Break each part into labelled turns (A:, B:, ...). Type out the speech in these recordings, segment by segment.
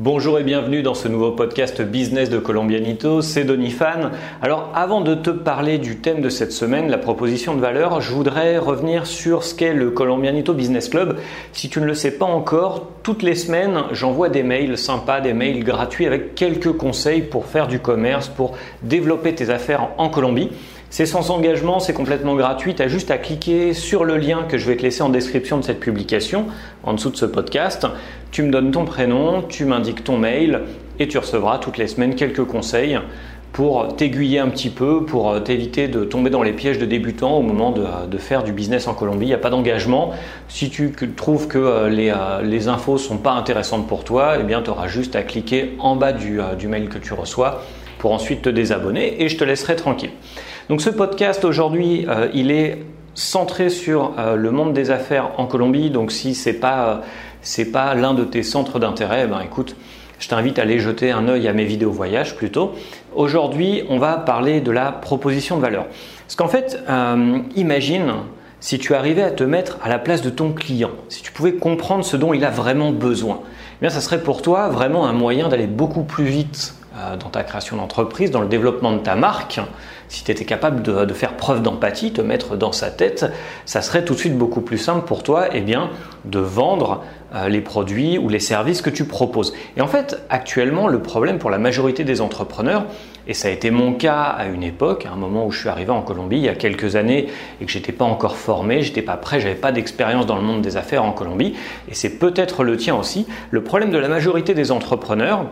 A: Bonjour et bienvenue dans ce nouveau podcast business de Colombianito, c'est Donifan. Alors avant de te parler du thème de cette semaine, la proposition de valeur, je voudrais revenir sur ce qu'est le Colombianito Business Club. Si tu ne le sais pas encore, toutes les semaines j'envoie des mails sympas, des mails gratuits avec quelques conseils pour faire du commerce, pour développer tes affaires en Colombie. C'est sans engagement, c'est complètement gratuit. Tu as juste à cliquer sur le lien que je vais te laisser en description de cette publication, en dessous de ce podcast. Tu me donnes ton prénom, tu m'indiques ton mail et tu recevras toutes les semaines quelques conseils pour t'aiguiller un petit peu, pour euh, t'éviter de tomber dans les pièges de débutants au moment de, faire du business en Colombie. Il n'y a pas d'engagement. Si tu trouves que euh, les, euh, infos ne sont pas intéressantes pour toi, eh tu auras juste à cliquer en bas du mail que tu reçois pour ensuite te désabonner et je te laisserai tranquille. Donc ce podcast aujourd'hui, euh, il est centré sur euh, le monde des affaires en Colombie. Donc si c'est pas c'est pas l'un de tes centres d'intérêt, ben écoute, je t'invite à aller jeter un œil à mes vidéos voyage plutôt. Aujourd'hui, on va parler de la proposition de valeur. Parce qu'en fait, euh, imagine si tu arrivais à te mettre à la place de ton client, si tu pouvais comprendre ce dont il a vraiment besoin, eh bien ça serait pour toi vraiment un moyen d'aller beaucoup plus vite dans ta création d'entreprise, dans le développement de ta marque, si tu étais capable de, faire preuve d'empathie, te mettre dans sa tête, ça serait tout de suite beaucoup plus simple pour toi eh bien, de vendre euh, les produits ou les services que tu proposes. Et en fait, actuellement, le problème pour la majorité des entrepreneurs, et ça a été mon cas à une époque, à un moment où je suis arrivé en Colombie il y a quelques années et que j'étais pas encore formé, j'étais pas prêt, j'avais pas d'expérience dans le monde des affaires en Colombie, et c'est peut-être le tien aussi. Le problème de la majorité des entrepreneurs,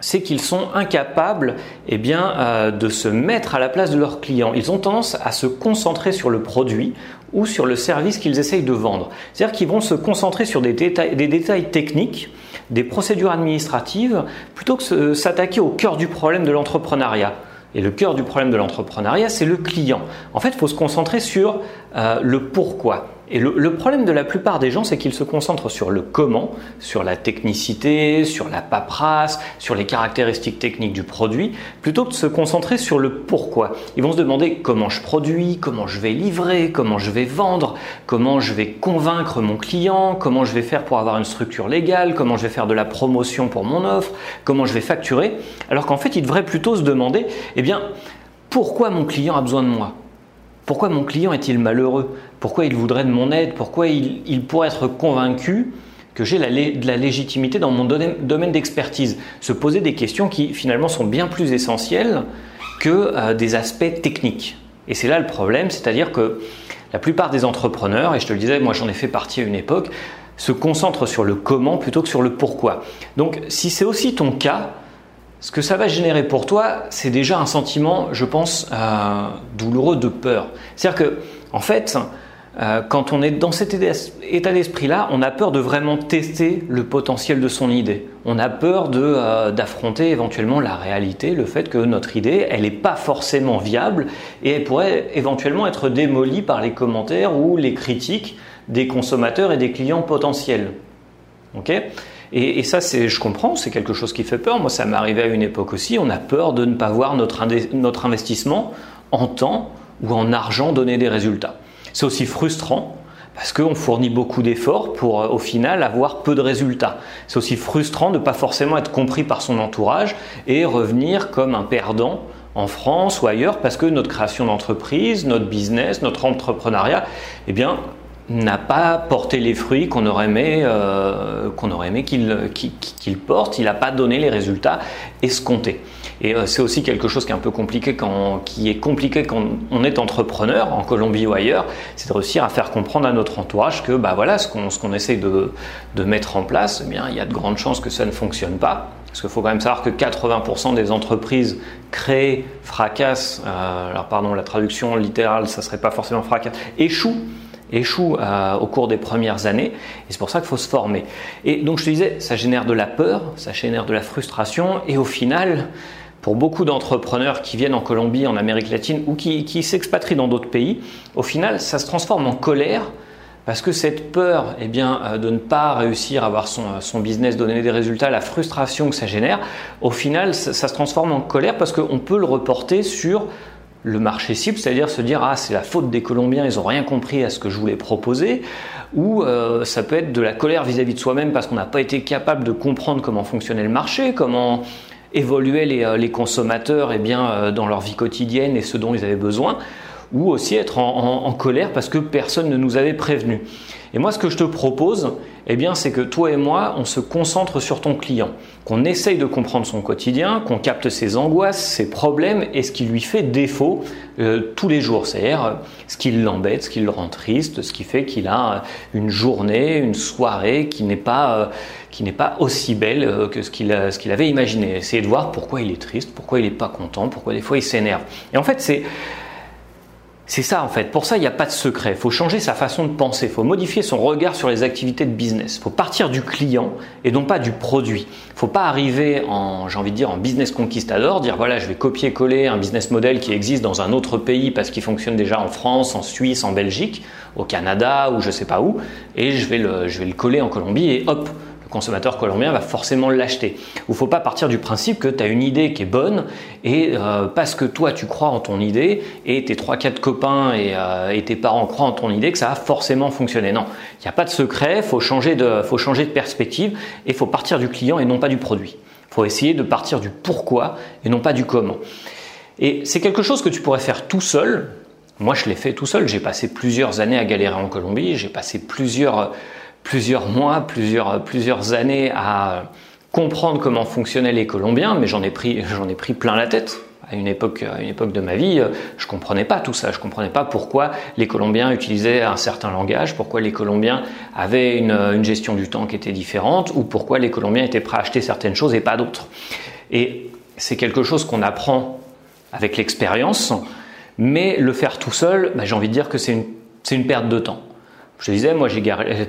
A: c'est qu'ils sont incapables eh euh, de se mettre à la place de leurs clients. Ils ont tendance à se concentrer sur le produit ou sur le service qu'ils essayent de vendre. C'est-à-dire qu'ils vont se concentrer sur des détails, techniques, des procédures administratives, plutôt que s'attaquer au cœur du problème de l'entrepreneuriat. Et le cœur du problème de l'entrepreneuriat, c'est le client. En fait, il faut se concentrer sur euh, le pourquoi. Et le, problème de la plupart des gens, c'est qu'ils se concentrent sur le comment, sur la technicité, sur la paperasse, sur les caractéristiques techniques du produit, plutôt que de se concentrer sur le pourquoi. Ils vont se demander comment je produis, comment je vais livrer, comment je vais vendre, comment je vais convaincre mon client, comment je vais faire pour avoir une structure légale, comment je vais faire de la promotion pour mon offre, comment je vais facturer. Alors qu'en fait, ils devraient plutôt se demander, eh bien, pourquoi mon client a besoin de moi? Pourquoi mon client est-il malheureux? Pourquoi il voudrait de mon aide Pourquoi il, pourrait être convaincu que j'ai de la légitimité dans mon domaine, d'expertise Se poser des questions qui finalement sont bien plus essentielles que euh, des aspects techniques. Et c'est là le problème, c'est-à-dire que la plupart des entrepreneurs, et je te le disais, moi j'en ai fait partie à une époque, se concentrent sur le comment plutôt que sur le pourquoi. Donc si c'est aussi ton cas, ce que ça va générer pour toi, c'est déjà un sentiment, je pense, euh, douloureux de peur. C'est-à-dire que, en fait, euh, quand on est dans cet état d'esprit-là, on a peur de vraiment tester le potentiel de son idée. On a peur euh, d'affronter éventuellement la réalité, le fait que notre idée, elle n'est pas forcément viable et elle pourrait éventuellement être démolie par les commentaires ou les critiques des consommateurs et des clients potentiels. Ok? Et, ça, je comprends, c'est quelque chose qui fait peur. Moi, ça m'est arrivé à une époque aussi. On a peur de ne pas voir notre, notre investissement en temps ou en argent donner des résultats. C'est aussi frustrant parce qu'on fournit beaucoup d'efforts pour euh, au final avoir peu de résultats. C'est aussi frustrant de ne pas forcément être compris par son entourage et revenir comme un perdant en France ou ailleurs parce que notre création d'entreprise, notre business, notre entrepreneuriat, eh bien, n'a pas porté les fruits qu'on aurait aimé euh, qu'on aurait aimé qu'il porte. Il n'a pas donné les résultats escomptés. Et euh, c'est aussi quelque chose qui est un peu compliqué quand, qui est compliqué quand on est entrepreneur en Colombie ou ailleurs, c'est de réussir à faire comprendre à notre entourage que bah voilà ce qu'on ce qu'on essaie de, de, mettre en place, eh bien il y a de grandes chances que ça ne fonctionne pas. Parce qu'il faut quand même savoir que 80% des entreprises créées fracassent, euh, alors pardon la traduction littérale ça serait pas forcément fracasse, échouent échoue euh, au cours des premières années, et c'est pour ça qu'il faut se former. Et donc je te disais, ça génère de la peur, ça génère de la frustration, et au final, pour beaucoup d'entrepreneurs qui viennent en Colombie, en Amérique latine, ou qui, s'expatrient dans d'autres pays, au final, ça se transforme en colère, parce que cette peur eh bien, euh, de ne pas réussir à avoir son, son, business, donner des résultats, la frustration que ça génère, au final, ça, ça se transforme en colère parce qu'on peut le reporter sur le marché cible, c'est-à-dire se dire ah c'est la faute des Colombiens, ils n'ont rien compris à ce que je voulais proposer, ou euh, ça peut être de la colère vis-à-vis de soi-même parce qu'on n'a pas été capable de comprendre comment fonctionnait le marché, comment les, euh, consommateurs eh bien, euh, dans leur vie quotidienne et ce dont ils avaient besoin, ou aussi être en colère parce que personne ne nous avait prévenu. Et moi, ce que je te propose, eh bien, c'est que toi et moi, on se concentre sur ton client, qu'on essaye de comprendre son quotidien, qu'on capte ses angoisses, ses problèmes et ce qui lui fait défaut euh, tous les jours, c'est-à-dire euh, ce qui l'embête, ce qui le rend triste, ce qui fait qu'il a euh, une journée, une soirée qui n'est pas, qui n'est pas aussi belle que ce qu'il, avait imaginé. Essayer de voir pourquoi il est triste, pourquoi il n'est pas content, pourquoi des fois il s'énerve. Et en fait, c'est c'est ça en fait. Pour ça, il n'y a pas de secret. Il faut changer sa façon de penser. Il faut modifier son regard sur les activités de business. Il faut partir du client et non pas du produit. Il ne faut pas arriver en, j'ai envie de dire, en business conquistador, dire voilà, je vais copier-coller un business model qui existe dans un autre pays parce qu'il fonctionne déjà en France, en Suisse, en Belgique, au Canada ou je ne sais pas où, et je vais le, je vais le coller en Colombie et hop, consommateur colombien va forcément l'acheter. Il ne faut pas partir du principe que tu as une idée qui est bonne et euh, parce que toi tu crois en ton idée et tes 3-4 copains euh, et, tes parents croient en ton idée que ça va forcément fonctionner. Non, il n'y a pas de secret, il faut, changer de, faut changer de perspective et il faut partir du client et non pas du produit. Il faut essayer de partir du pourquoi et non pas du comment. Et c'est quelque chose que tu pourrais faire tout seul. Moi, je l'ai fait tout seul. J'ai passé plusieurs années à galérer en Colombie. J'ai passé plusieurs plusieurs mois, plusieurs, plusieurs années à comprendre comment fonctionnaient les Colombiens, mais j'en ai pris, ai pris plein la tête. À une époque, à une époque de ma vie, je comprenais pas tout ça. Je comprenais pas pourquoi les Colombiens utilisaient un certain langage, pourquoi les Colombiens avaient une, gestion du temps qui était différente, ou pourquoi les Colombiens étaient prêts à acheter certaines choses et pas d'autres. Et c'est quelque chose qu'on apprend avec l'expérience, mais le faire tout seul, bah, j'ai envie de dire que c'est une, c'est une perte de temps. Je te disais, moi, j'ai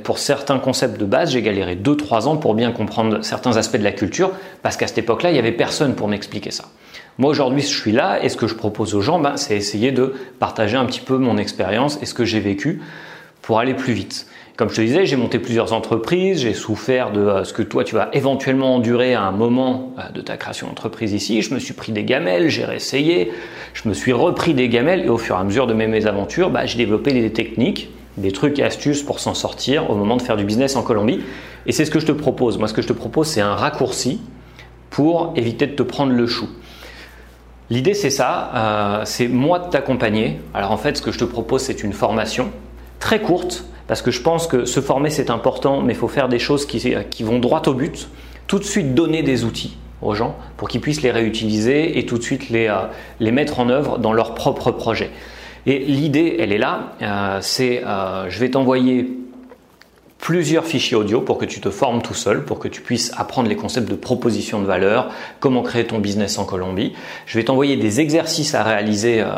A: pour certains concepts de base, j'ai galéré 2-3 ans pour bien comprendre certains aspects de la culture, parce qu'à cette époque-là, il n'y avait personne pour m'expliquer ça. Moi, aujourd'hui, je suis là, et ce que je propose aux gens, ben, c'est essayer de partager un petit peu mon expérience et ce que j'ai vécu pour aller plus vite. Comme je te disais, j'ai monté plusieurs entreprises, j'ai souffert de euh, ce que toi tu vas éventuellement endurer à un moment euh, de ta création d'entreprise ici. Je me suis pris des gamelles, j'ai réessayé, je me suis repris des gamelles et au fur et à mesure de mes mésaventures, ben, j'ai développé des techniques des trucs et astuces pour s'en sortir au moment de faire du business en Colombie. Et c'est ce que je te propose. Moi, ce que je te propose, c'est un raccourci pour éviter de te prendre le chou. L'idée, c'est ça, euh, c'est moi de t'accompagner. Alors en fait, ce que je te propose, c'est une formation très courte, parce que je pense que se former, c'est important, mais il faut faire des choses qui, vont droit au but, tout de suite donner des outils aux gens pour qu'ils puissent les réutiliser et tout de suite les, euh, les mettre en œuvre dans leur propre projet. Et l'idée, elle est là, euh, c'est euh, je vais t'envoyer plusieurs fichiers audio pour que tu te formes tout seul, pour que tu puisses apprendre les concepts de proposition de valeur, comment créer ton business en Colombie. Je vais t'envoyer des exercices à réaliser, euh,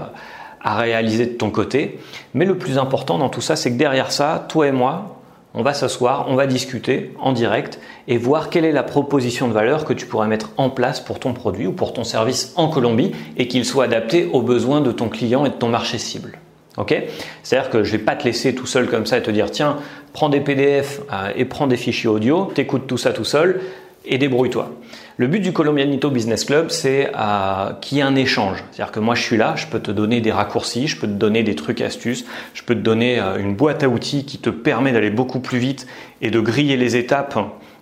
A: à réaliser de ton côté. Mais le plus important dans tout ça, c'est que derrière ça, toi et moi, on va s'asseoir, on va discuter en direct et voir quelle est la proposition de valeur que tu pourrais mettre en place pour ton produit ou pour ton service en Colombie et qu'il soit adapté aux besoins de ton client et de ton marché cible. Ok? C'est-à-dire que je ne vais pas te laisser tout seul comme ça et te dire tiens, prends des PDF euh, et prends des fichiers audio, t'écoutes tout ça tout seul et débrouille-toi. Le but du Colombianito Business Club, c'est euh, qu'il y ait un échange. C'est-à-dire que moi, je suis là, je peux te donner des raccourcis, je peux te donner des trucs astuces, je peux te donner euh, une boîte à outils qui te permet d'aller beaucoup plus vite et de griller les étapes,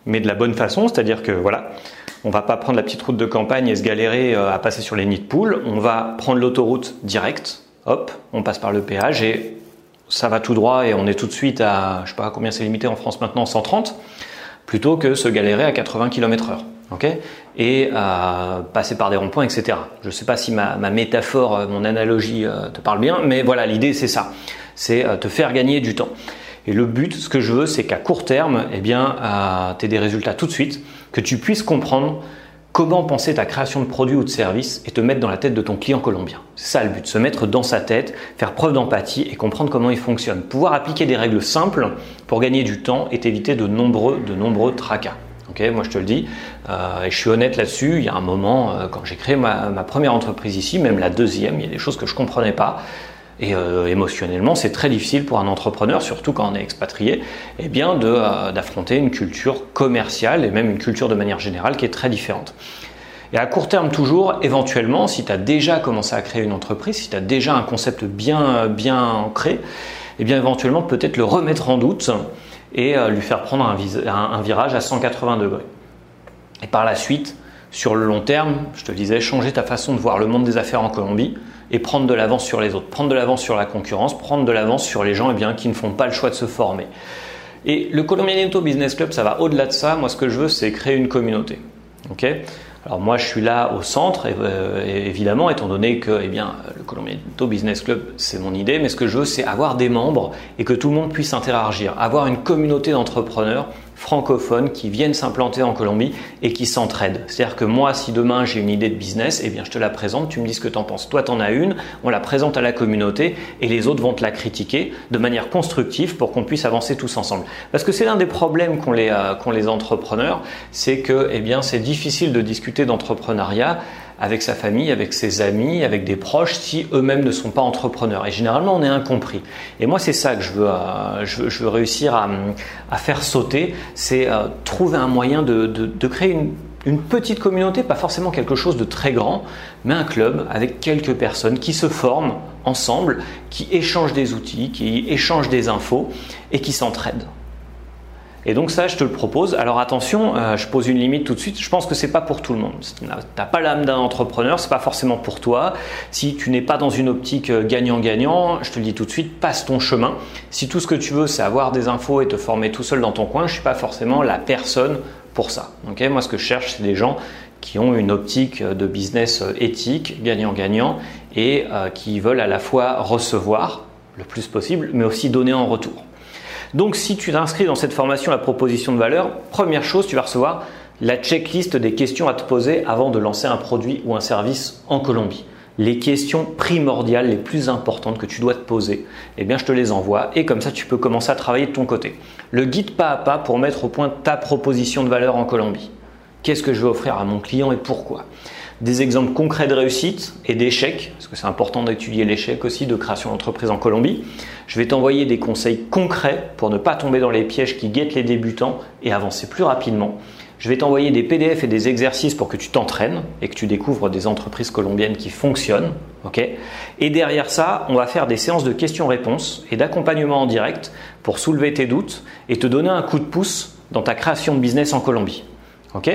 A: mais de la bonne façon. C'est-à-dire que voilà, on va pas prendre la petite route de campagne et se galérer euh, à passer sur les nids de poules. On va prendre l'autoroute directe. Hop, on passe par le péage et ça va tout droit et on est tout de suite à, je sais pas combien c'est limité en France maintenant, 130 plutôt que se galérer à 80 km/h. et euh, passer par des ronds-points, etc. Je ne sais pas si ma, métaphore, euh, mon analogie euh, te parle bien, mais voilà, l'idée c'est ça, c'est te faire gagner du temps. Et le but, ce que je veux, c'est qu'à court terme, eh bien, tu aies des résultats tout de suite, que tu puisses comprendre comment penser ta création de produit ou de service et te mettre dans la tête de ton client colombien? C'est ça le but, se mettre dans sa tête, faire preuve d'empathie et comprendre comment il fonctionne. Pouvoir appliquer des règles simples pour gagner du temps et éviter de nombreux, de nombreux tracas. moi je te le dis, euh, et je suis honnête là-dessus, il y a un moment, euh, quand j'ai créé ma, ma, première entreprise ici, même la deuxième, il y a des choses que je ne comprenais pas. Et euh, émotionnellement, c'est très difficile pour un entrepreneur, surtout quand on est expatrié, eh bien euh, d'affronter une culture commerciale et même une culture de manière générale qui est très différente. Et à court terme toujours, éventuellement, si tu as déjà commencé à créer une entreprise, si tu as déjà un concept bien, bien ancré, eh bien éventuellement peut-être le remettre en doute et euh, lui faire prendre un, virage à 180 degrés. Et par la suite, sur le long terme, je te disais, changer ta façon de voir le monde des affaires en Colombie et prendre de l'avance sur les autres, prendre de l'avance sur la concurrence, prendre de l'avance sur les gens eh bien, qui ne font pas le choix de se former. Et le Colombianito Business Club, ça va au-delà de ça. Moi, ce que je veux, c'est créer une communauté. Ok? Alors moi, je suis là au centre, euh, évidemment, étant donné que eh bien, le Colombianito Business Club, c'est mon idée, mais ce que je veux, c'est avoir des membres et que tout le monde puisse interagir, avoir une communauté d'entrepreneurs francophones qui viennent s'implanter en Colombie et qui s'entraident. C'est-à-dire que moi, si demain j'ai une idée de business, eh bien je te la présente, tu me dis ce que tu en penses. Toi, tu en as une, on la présente à la communauté et les autres vont te la critiquer de manière constructive pour qu'on puisse avancer tous ensemble. Parce que c'est l'un des problèmes qu'ont les, euh, les entrepreneurs, c'est que eh c'est difficile de discuter d'entrepreneuriat avec sa famille, avec ses amis, avec des proches, si eux-mêmes ne sont pas entrepreneurs. Et généralement, on est incompris. Et moi, c'est ça que je veux, euh, réussir à, faire sauter, c'est euh, trouver un moyen de, créer une petite communauté, pas forcément quelque chose de très grand, mais un club avec quelques personnes qui se forment ensemble, qui échangent des outils, qui échangent des infos et qui s'entraident. Et donc ça, je te le propose. Alors attention, euh, je pose une limite tout de suite. Je pense que c'est pas pour tout le monde. Tu n'as pas l'âme d'un entrepreneur, c'est pas forcément pour toi. Si tu n'es pas dans une optique euh, gagnant-gagnant, je te le dis tout de suite, passe ton chemin. Si tout ce que tu veux, c'est avoir des infos et te former tout seul dans ton coin, je suis pas forcément la personne pour ça. Moi, ce que je cherche, c'est des gens qui ont une optique de business euh, éthique, gagnant-gagnant, et qui veulent à la fois recevoir le plus possible, mais aussi donner en retour. Donc si tu t'inscris dans cette formation la proposition de valeur, première chose, tu vas recevoir la checklist des questions à te poser avant de lancer un produit ou un service en Colombie. Les questions primordiales, les plus importantes que tu dois te poser, eh bien je te les envoie et comme ça tu peux commencer à travailler de ton côté. Le guide pas à pas pour mettre au point ta proposition de valeur en Colombie. Qu'est-ce que je vais offrir à mon client et pourquoi? Des exemples concrets de réussite et d'échecs, parce que c'est important d'étudier l'échec aussi de création d'entreprise en Colombie. Je vais t'envoyer des conseils concrets pour ne pas tomber dans les pièges qui guettent les débutants et avancer plus rapidement. Je vais t'envoyer des PDF et des exercices pour que tu t'entraînes et que tu découvres des entreprises colombiennes qui fonctionnent. et derrière ça, on va faire des séances de questions-réponses et d'accompagnement en direct pour soulever tes doutes et te donner un coup de pouce dans ta création de business en Colombie. Ok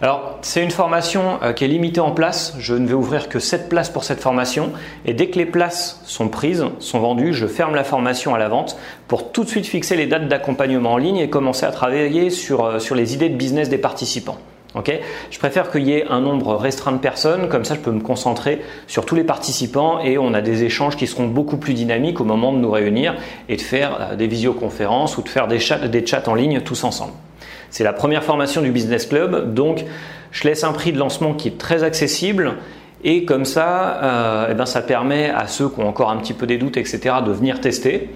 A: Alors, c'est une formation euh, qui est limitée en place. Je ne vais ouvrir que 7 places pour cette formation. Et dès que les places sont prises, sont vendues, je ferme la formation à la vente pour tout de suite fixer les dates d'accompagnement en ligne et commencer à travailler sur, euh, sur les idées de business des participants. Okay je préfère qu'il y ait un nombre restreint de personnes, comme ça je peux me concentrer sur tous les participants et on a des échanges qui seront beaucoup plus dynamiques au moment de nous réunir et de faire euh, des visioconférences ou de faire des chats en ligne tous ensemble. C'est la première formation du Business Club, donc je laisse un prix de lancement qui est très accessible et comme ça, euh, eh ben, ça permet à ceux qui ont encore un petit peu des doutes, etc., de venir tester.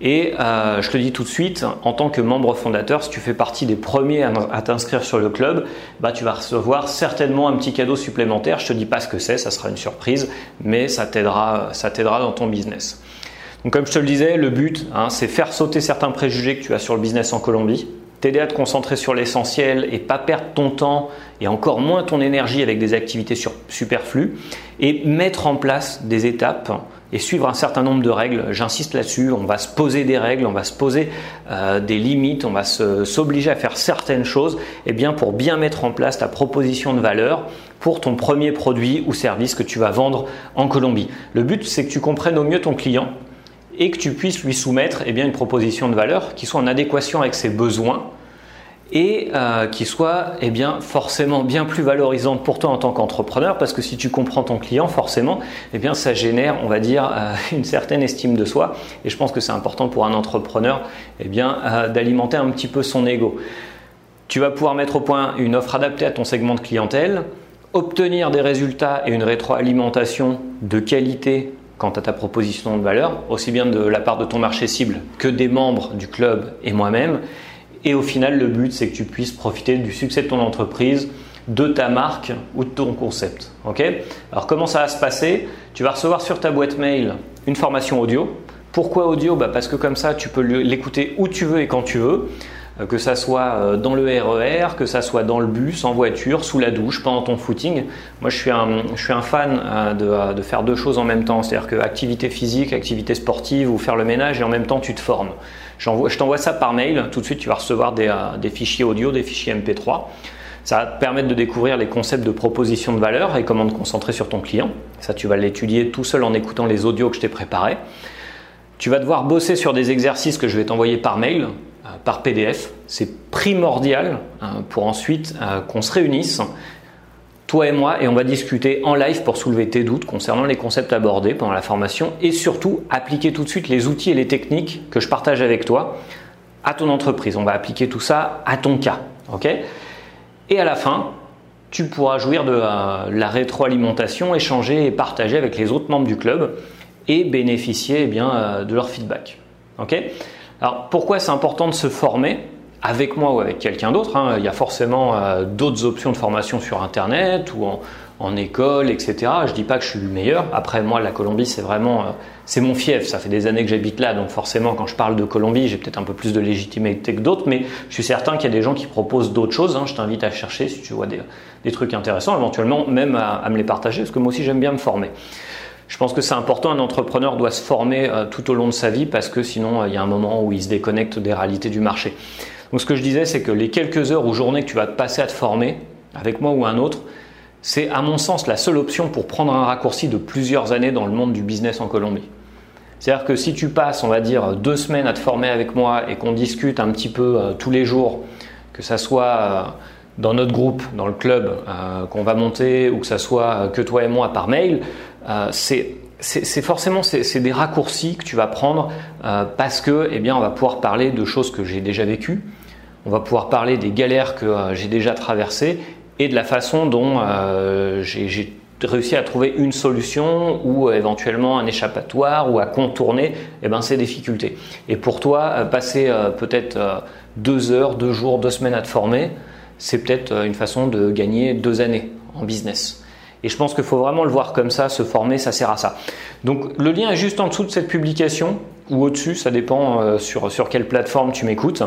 A: Et euh, je te dis tout de suite, en tant que membre fondateur, si tu fais partie des premiers à, t'inscrire sur le club, bah, tu vas recevoir certainement un petit cadeau supplémentaire. Je te dis pas ce que c'est, ça sera une surprise, mais ça t'aidera, dans ton business. Donc comme je te le disais, le but, hein, c'est faire sauter certains préjugés que tu as sur le business en Colombie t'aider à te concentrer sur l'essentiel et pas perdre ton temps et encore moins ton énergie avec des activités superflues et mettre en place des étapes et suivre un certain nombre de règles. J'insiste là-dessus, on va se poser des règles, on va se poser euh, des limites, on va s'obliger à faire certaines choses et eh bien pour bien mettre en place ta proposition de valeur pour ton premier produit ou service que tu vas vendre en Colombie. Le but c'est que tu comprennes au mieux ton client et que tu puisses lui soumettre eh bien, une proposition de valeur qui soit en adéquation avec ses besoins et euh, qui soit eh forcément bien plus valorisante pour toi en tant qu'entrepreneur parce que si tu comprends ton client forcément eh bien, ça génère on va dire euh, une certaine estime de soi et je pense que c'est important pour un entrepreneur euh, d'alimenter un petit peu son ego. Tu vas pouvoir mettre au point une offre adaptée à ton segment de clientèle, obtenir des résultats et une rétroalimentation de qualité quant à ta proposition de valeur, aussi bien de la part de ton marché cible que des membres du club et moi-même. Et au final, le but, c'est que tu puisses profiter du succès de ton entreprise, de ta marque ou de ton concept. Alors, comment ça va se passer? Tu vas recevoir sur ta boîte mail une formation audio. Pourquoi audio? Bah Parce que comme ça, tu peux l'écouter où tu veux et quand tu veux. Que ça soit dans le RER, e que ça soit dans le bus, en voiture, sous la douche, pendant ton footing. Moi, je suis un, je suis un fan de, de faire deux choses en même temps, c'est-à-dire que activité physique, activité sportive ou faire le ménage et en même temps tu te formes. Je t'envoie ça par mail, tout de suite tu vas recevoir des, des fichiers audio, des fichiers MP3. Ça va te permettre de découvrir les concepts de proposition de valeur et comment te concentrer sur ton client. Ça, tu vas l'étudier tout seul en écoutant les audios que je t'ai préparés. Tu vas devoir bosser sur des exercices que je vais t'envoyer par mail, euh, par PDF. C'est primordial hein, pour ensuite euh, qu'on se réunisse, toi et moi, et on va discuter en live pour soulever tes doutes concernant les concepts abordés pendant la formation et surtout appliquer tout de suite les outils et les techniques que je partage avec toi à ton entreprise. On va appliquer tout ça à ton cas. et à la fin, tu pourras jouir de euh, la rétroalimentation, échanger et partager avec les autres membres du club et bénéficier eh bien, euh, de leur feedback. Alors pourquoi c'est important de se former avec moi ou avec quelqu'un d'autre hein? Il y a forcément euh, d'autres options de formation sur Internet ou en, école, etc. Je dis pas que je suis le meilleur. Après, moi, la Colombie, c'est vraiment, euh, c'est mon fief. Ça fait des années que j'habite là, donc forcément, quand je parle de Colombie, j'ai peut-être un peu plus de légitimité que d'autres, mais je suis certain qu'il y a des gens qui proposent d'autres choses. Hein. Je t'invite à chercher si tu vois des, trucs intéressants, éventuellement même à, me les partager, parce que moi aussi, j'aime bien me former. Je pense que c'est important, un entrepreneur doit se former euh, tout au long de sa vie parce que sinon, euh, il y a un moment où il se déconnecte des réalités du marché. Donc ce que je disais, c'est que les quelques heures ou journées que tu vas passer à te former, avec moi ou un autre, c'est à mon sens la seule option pour prendre un raccourci de plusieurs années dans le monde du business en Colombie. C'est-à-dire que si tu passes, on va dire, deux semaines à te former avec moi et qu'on discute un petit peu euh, tous les jours, que ça soit dans notre groupe, dans le club qu'on va monter, ou que ça soit que toi et moi par mail, c'est c'est forcément c'est des raccourcis que tu vas prendre parce que eh bien on va pouvoir parler de choses que j'ai déjà vécues, on va pouvoir parler des galères que j'ai déjà traversées et de la façon dont euh, j'ai réussi à trouver une solution ou éventuellement un échappatoire ou à contourner eh ben, ces difficultés. Et pour toi, euh, passer euh, peut-être deux heures, deux jours, deux semaines à te former, c'est peut-être une façon de gagner deux années en business. Et je pense qu'il faut vraiment le voir comme ça, se former, ça sert à ça. Donc le lien est juste en dessous de cette publication ou au-dessus, ça dépend sur, sur quelle plateforme tu m'écoutes.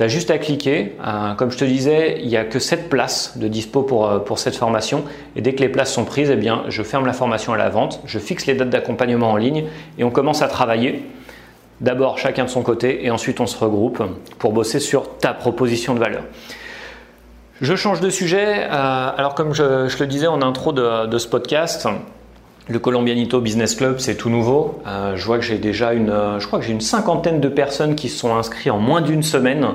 A: Tu as juste à cliquer. Euh, comme je te disais, il n'y a que 7 places de dispo pour, euh, pour cette formation. Et dès que les places sont prises, eh bien, je ferme la formation à la vente, je fixe les dates d'accompagnement en ligne et on commence à travailler. D'abord chacun de son côté et ensuite on se regroupe pour bosser sur ta proposition de valeur. Je change de sujet. Euh, alors comme je, le disais en intro de, ce podcast, le Colombianito Business Club, c'est tout nouveau. Euh, je vois que j'ai déjà une, je crois que j'ai une cinquantaine de personnes qui se sont inscrites en moins d'une semaine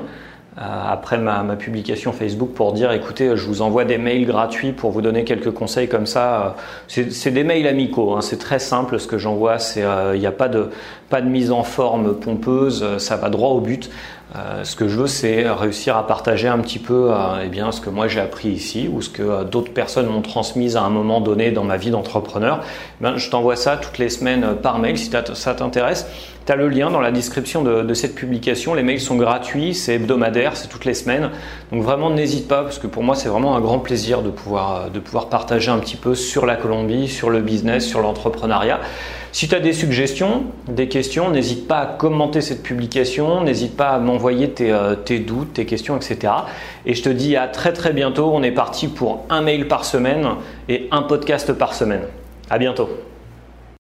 A: euh, après ma, publication Facebook pour dire écoutez, je vous envoie des mails gratuits pour vous donner quelques conseils comme ça. C'est des mails amicaux, hein. c'est très simple ce que j'envoie. Il n'y a pas de, pas de mise en forme pompeuse, ça va droit au but. Euh, ce que je veux, c'est réussir à partager un petit peu euh, eh bien, ce que moi j'ai appris ici ou ce que euh, d'autres personnes m'ont transmis à un moment donné dans ma vie d'entrepreneur. Eh je t'envoie ça toutes les semaines par mail si ça t'intéresse. Tu as le lien dans la description de, cette publication. Les mails sont gratuits, c'est hebdomadaire, c'est toutes les semaines. Donc vraiment n'hésite pas parce que pour moi c'est vraiment un grand plaisir de pouvoir, de pouvoir partager un petit peu sur la Colombie, sur le business, sur l'entrepreneuriat. Si tu as des suggestions, des questions, n'hésite pas à commenter cette publication, n'hésite pas à m'envoyer tes, euh, tes, doutes, tes questions, etc. Et je te dis à très très bientôt. On est parti pour un mail par semaine et un podcast par semaine. À bientôt.